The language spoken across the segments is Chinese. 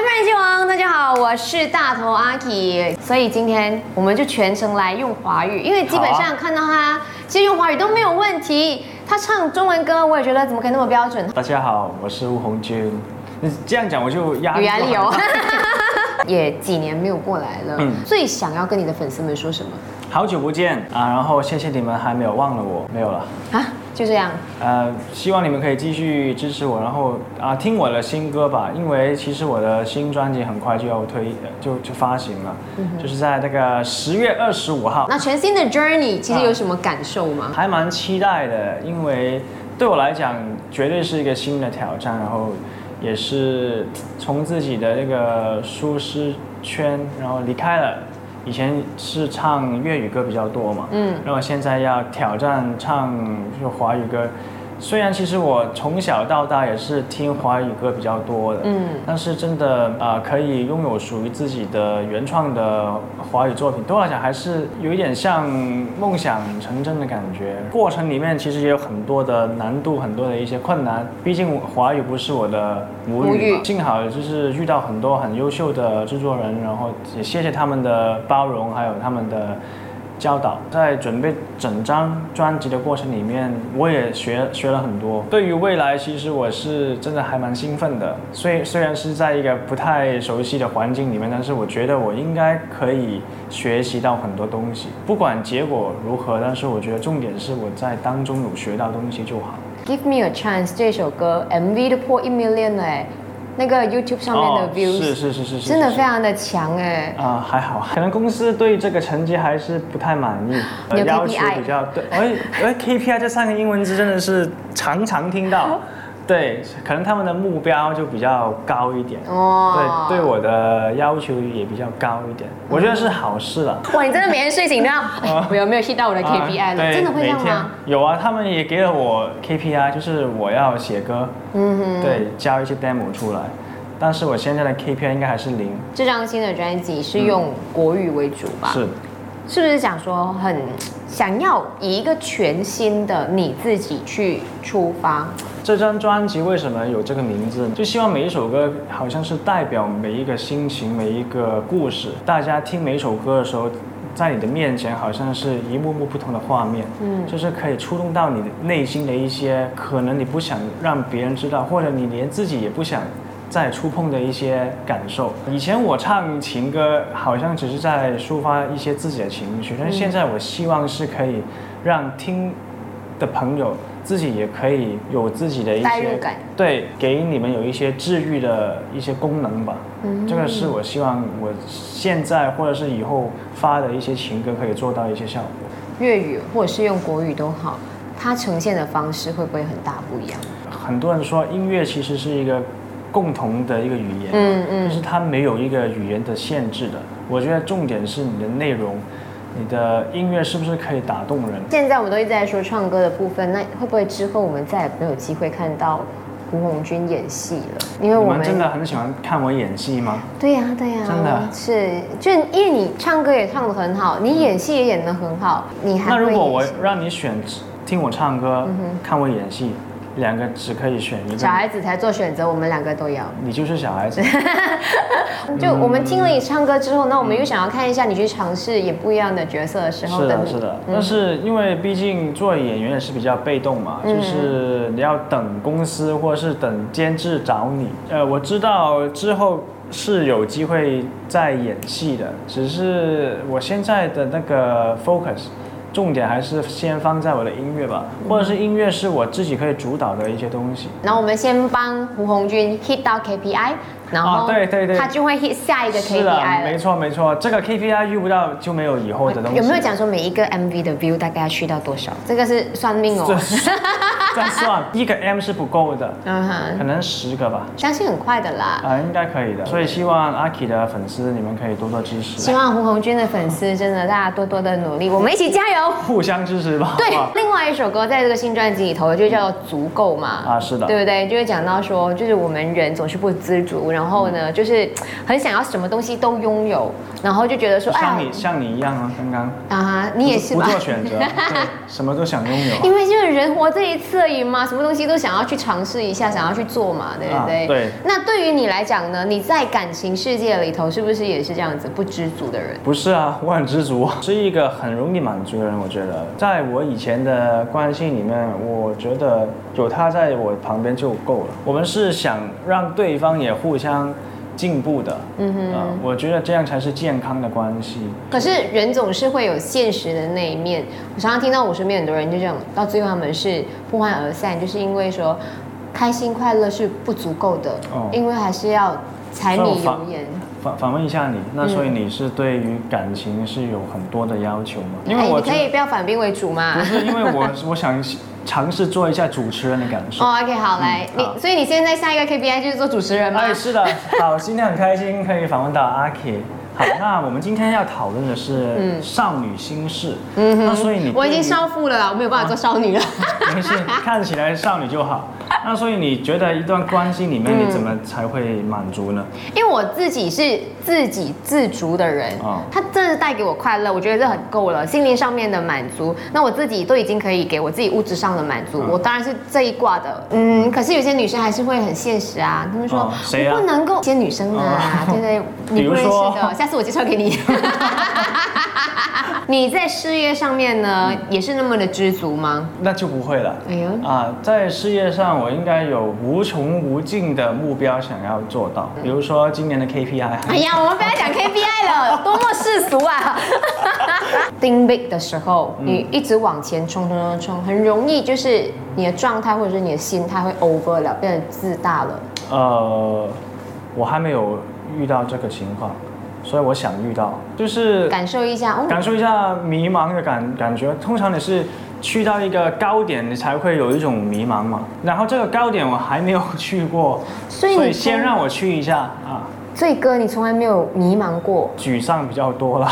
人夫人希望大家好，我是大头阿 K，所以今天我们就全程来用华语，因为基本上看到他其实用华语都没有问题。他唱中文歌，我也觉得怎么可以那么标准？大家好，我是吴红军。你这样讲我就压有压力哦。也几年没有过来了，嗯，最想要跟你的粉丝们说什么？好久不见啊，然后谢谢你们还没有忘了我，没有了啊。就这样，呃，希望你们可以继续支持我，然后啊，听我的新歌吧，因为其实我的新专辑很快就要推，就就发行了，就是在那个十月二十五号。那全新的 Journey 其实有什么感受吗？还蛮期待的，因为对我来讲绝对是一个新的挑战，然后也是从自己的那个舒适圈，然后离开了。以前是唱粤语歌比较多嘛，嗯，然后现在要挑战唱就华语歌。虽然其实我从小到大也是听华语歌比较多的，嗯，但是真的啊，可以拥有属于自己的原创的华语作品，对我来讲还是有一点像梦想成真的感觉。过程里面其实也有很多的难度，很多的一些困难，毕竟华语不是我的母语。幸好就是遇到很多很优秀的制作人，然后也谢谢他们的包容，还有他们的。教导在准备整张专辑的过程里面，我也学学了很多。对于未来，其实我是真的还蛮兴奋的。虽虽然是在一个不太熟悉的环境里面，但是我觉得我应该可以学习到很多东西。不管结果如何，但是我觉得重点是我在当中有学到东西就好。Give me a chance 这首歌 MV 都破一 million 了。那个 YouTube 上面的 views 是是是是是，真的非常的强哎。啊，还好，可能公司对这个成绩还是不太满意，要求比较对。哎哎，KPI 这三个英文字真的是常常听到。对，可能他们的目标就比较高一点，哦，对，对我的要求也比较高一点，我觉得是好事了。哇，你真的每天睡醒都要，我有没有 hit 到我的 KPI 了？真的会这样吗？有啊，他们也给了我 KPI，就是我要写歌，嗯哼，对，交一些 demo 出来，但是我现在的 KPI 应该还是零。这张新的专辑是用国语为主吧？是。是不是想说很想要以一个全新的你自己去出发？这张专辑为什么有这个名字？就希望每一首歌好像是代表每一个心情、每一个故事。大家听每一首歌的时候，在你的面前好像是一幕幕不同的画面，嗯，就是可以触动到你的内心的一些可能你不想让别人知道，或者你连自己也不想。在触碰的一些感受。以前我唱情歌，好像只是在抒发一些自己的情绪，但是现在我希望是可以让听的朋友自己也可以有自己的一些感，对，给你们有一些治愈的一些功能吧。嗯，这个是我希望我现在或者是以后发的一些情歌可以做到一些效果。粤语或者是用国语都好，它呈现的方式会不会很大不一样？很多人说音乐其实是一个。共同的一个语言，嗯嗯，就是它没有一个语言的限制的。我觉得重点是你的内容，你的音乐是不是可以打动人？现在我们都一直在说唱歌的部分，那会不会之后我们再也没有机会看到胡红军演戏了？因为我们真的很喜欢看我演戏吗？对呀对呀，真的是，就因为你唱歌也唱得很好，你演戏也演得很好，你还那如果我让你选听我唱歌，看我演戏？两个只可以选一个，小孩子才做选择，我们两个都要。你就是小孩子。就我们听了你唱歌之后，那我们又想要看一下你去尝试演不一样的角色的时候。是的，是的。但是因为毕竟做演员也是比较被动嘛，就是你要等公司或者是等监制找你。呃，我知道之后是有机会再演戏的，只是我现在的那个 focus。重点还是先放在我的音乐吧，或者是音乐是我自己可以主导的一些东西。然后我们先帮胡红军 hit 到 KPI。然后对对对，他就会 hit 下一个 KPI 了。没错没错，这个 KPI 遇不到就没有以后的东西。有没有讲说每一个 MV 的 view 大概要去到多少？这个是算命哦。再算一个 M 是不够的，嗯哼，可能十个吧。相信很快的啦。啊，应该可以的。所以希望阿 K 的粉丝你们可以多多支持。希望胡红军的粉丝真的大家多多的努力，我们一起加油，互相支持吧。对，另外一首歌在这个新专辑里头就叫做足够嘛。啊，是的，对不对？就会讲到说，就是我们人总是不知足，然后。呢，就是很想要什么东西都拥有，然后就觉得说，像你像你一样啊，刚刚啊，你也是吧？不做选择，对，什么都想拥有。因为就是人活这一次而已嘛，什么东西都想要去尝试一下，想要去做嘛，对不对？啊对那对于你来讲呢，你在感情世界里头是不是也是这样子不知足的人？不是啊，我很知足，是一个很容易满足的人。我觉得，在我以前的关系里面，我觉得有他在我旁边就够了。我们是想让对方也互相进步的，嗯哼、我觉得这样才是健康的关系。可是人总是会有现实的那一面。我常常听到我身边很多人就这样，到最后他们是不欢而散，就是因为说开心快乐是不足够的，哦因为还是要柴米油盐。反反问一下你，那所以你是对于感情是有很多的要求吗？因为你可以不要反兵为主嘛不。是因为我 我想尝试做一下主持人的感受。哦，OK，好，来，嗯你，所以你现在下一个 KPI 就是做主持人吗？哎，是的，好，今天很开心可以访问到阿 K。好，那我们今天要讨论的是少女心事。嗯那所以你我已经少妇了啦，我没有办法做少女了。没事，看起来少女就好。那所以你觉得一段关系里面你怎么才会满足呢？因为我自己是自给自足的人，哦他真的带给我快乐，我觉得这很够了，心灵上面的满足。那我自己都已经可以给我自己物质上的满足，嗯我当然是这一卦的。嗯，可是有些女生还是会很现实啊，她们说、哦谁啊我不能够，一些女生啊，哦对对，你比如不认识的，下次我介绍给你。你在事业上面呢，也是那么的知足吗？那就不会了。哎呦，啊，在事业上我应该有无穷无尽的目标想要做到，比如说今年的 KPI。哎呀，我们不要讲 KPI 了，多么世俗啊！定 big 的时候，你一直往前冲冲冲冲，很容易就是你的状态或者是你的心态会 over 了，变得自大了。呃，我还没有遇到这个情况，所以我想遇到，就是感受一下，哦，感受一下迷茫的感感觉。通常你是去到一个高点，你才会有一种迷茫嘛。然后这个高点我还没有去过，所以你先让我去一下啊。所以哥，你从来没有迷茫过。沮丧比较多了，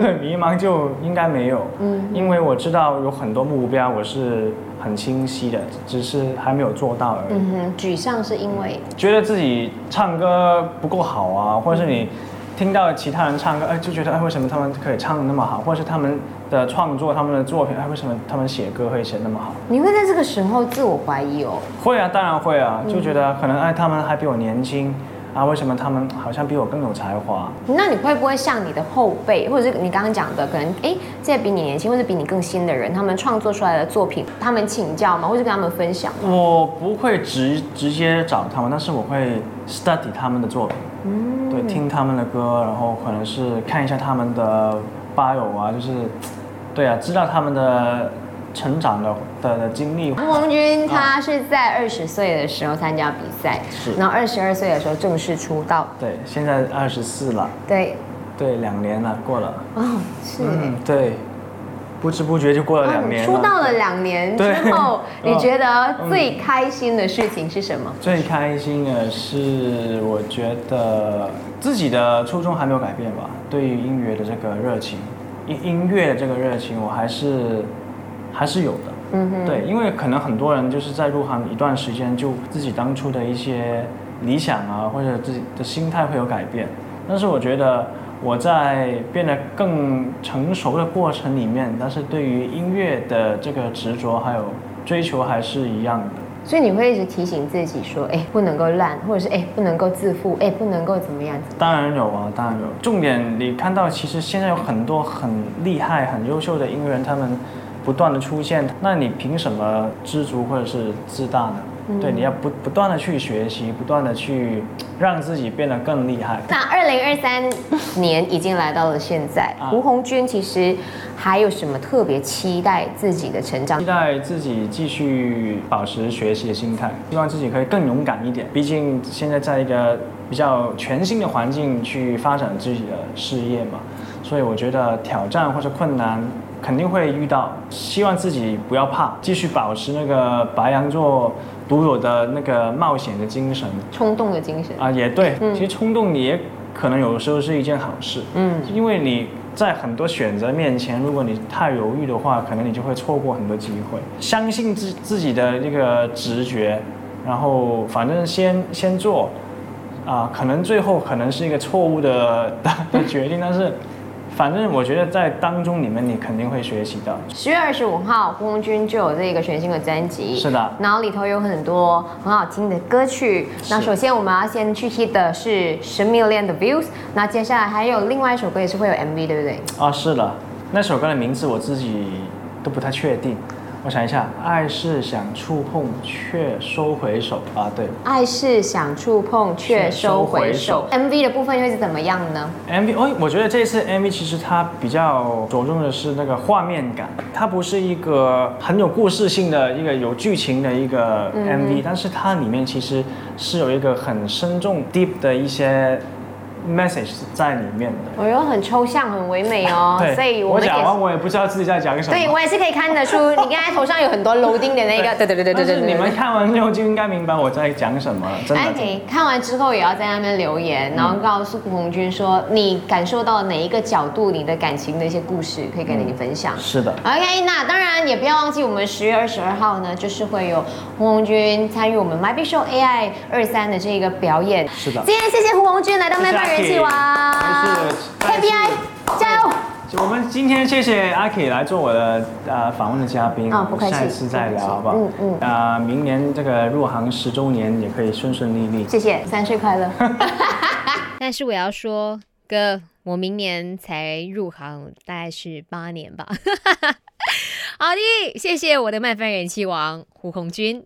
对，迷茫就应该没有，嗯因为我知道有很多目标我是很清晰的，只是还没有做到而已。嗯哼，沮丧是因为觉得自己唱歌不够好啊，或者是你听到其他人唱歌，哎，就觉得哎，为什么他们可以唱得那么好，或者是他们的创作、他们的作品，哎，为什么他们写歌可以写那么好？你会在这个时候自我怀疑哦。会啊，当然会啊，就觉得可能哎，他们还比我年轻啊，为什么他们好像比我更有才华？那你会不会像你的后辈，或者是你刚刚讲的，可能哎，这些比你年轻或者比你更新的人，他们创作出来的作品，他们请教吗？或者跟他们分享？我不会直直接找他们，但是我会 study 他们的作品，嗯对，听他们的歌，然后可能是看一下他们的 bio 啊，就是，对啊，知道他们的成长的的的经历。吴红军他是在二十岁的时候参加比赛，是然后二十二岁的时候正式出道。对，现在二十四了，对，对，两年了，过了。哦，是。嗯，对，不知不觉就过了两年出道了两年之后，嗯你觉得最开心的事情是什么？最开心的是，我觉得自己的初衷还没有改变吧。对于音乐的这个热情，音音乐的这个热情，我还是还是有的。嗯哼，对，因为可能很多人就是在入行一段时间，就自己当初的一些理想啊，或者自己的心态会有改变。但是我觉得我在变得更成熟的过程里面，但是对于音乐的这个执着还有追求还是一样的。所以你会一直提醒自己说，哎，不能够烂，或者是哎，不能够自负，哎，不能够怎么样？当然有啊，当然有。重点你看到，其实现在有很多很厉害、很优秀的音乐人，他们不断的出现，那你凭什么知足或者是自大呢？对，你要不不断的去学习，不断的去让自己变得更厉害。那二零二三年已经来到了现在，啊吴红军其实还有什么特别期待自己的成长期？待自己继续保持学习的心态，希望自己可以更勇敢一点。毕竟现在在一个比较全新的环境去发展自己的事业嘛，所以我觉得挑战或者困难肯定会遇到。希望自己不要怕，继续保持那个白羊座独有的那个冒险的精神冲动的精神。啊，也对。嗯其实冲动也可能有时候是一件好事。嗯，因为你在很多选择面前，如果你太犹豫的话，可能你就会错过很多机会。相信自自己的那个直觉，然后反正先先做，啊、可能最后可能是一个错误的的 的决定，但是反正我觉得在当中里面你肯定会学习的。十月二十五号，胡红军就有这个全新的专辑，是的然后里头有很多很好听的歌曲。那首先我们要先去 hit 的是十 million 的 views，那接下来还有另外一首歌也是会有 MV，对不对？啊，是的，那首歌的名字我自己都不太确定。我想一下，爱是想触碰却收回手。啊，对。爱是想触碰却收回手。MV 的部分又是怎么样呢？，MV 哦，我觉得这次 MV 其实它比较着重的是那个画面感，它不是一个很有故事性的一个有剧情的一个 MV，、但是它里面其实是有一个很深重 deep 的一些 message 在里面的。我又很抽象、很唯美哦，对，所以我讲完。我也不知道自己在讲什么。对，我也是可以看得出，你刚才头上有很多 loading 的那个，对对对对对对对。你们看完之后就应该明白我在讲什么了，真的。真的 OK，看完之后也要在那边留言，然后告诉胡红军说你感受到哪一个角度，你的感情的一些故事可以跟你分享。是的，OK，那当然也不要忘记，我们十月二十二号呢，就是会有胡红军参与我们 My Big Show AI 二三的这个表演。是的今天谢谢胡红军来到 My 饭人气 Aki 王没事，KPI 加油！我们今天谢谢阿 K 来做我的呃访问的嘉宾，啊不客气下一次再聊好不好？嗯嗯啊、明年这个入行十周年也可以顺顺利利。谢谢，三岁快乐。但是我要说，哥，我明年才入行，大概是八年吧。好的，谢谢我的麦饭人气王胡红军。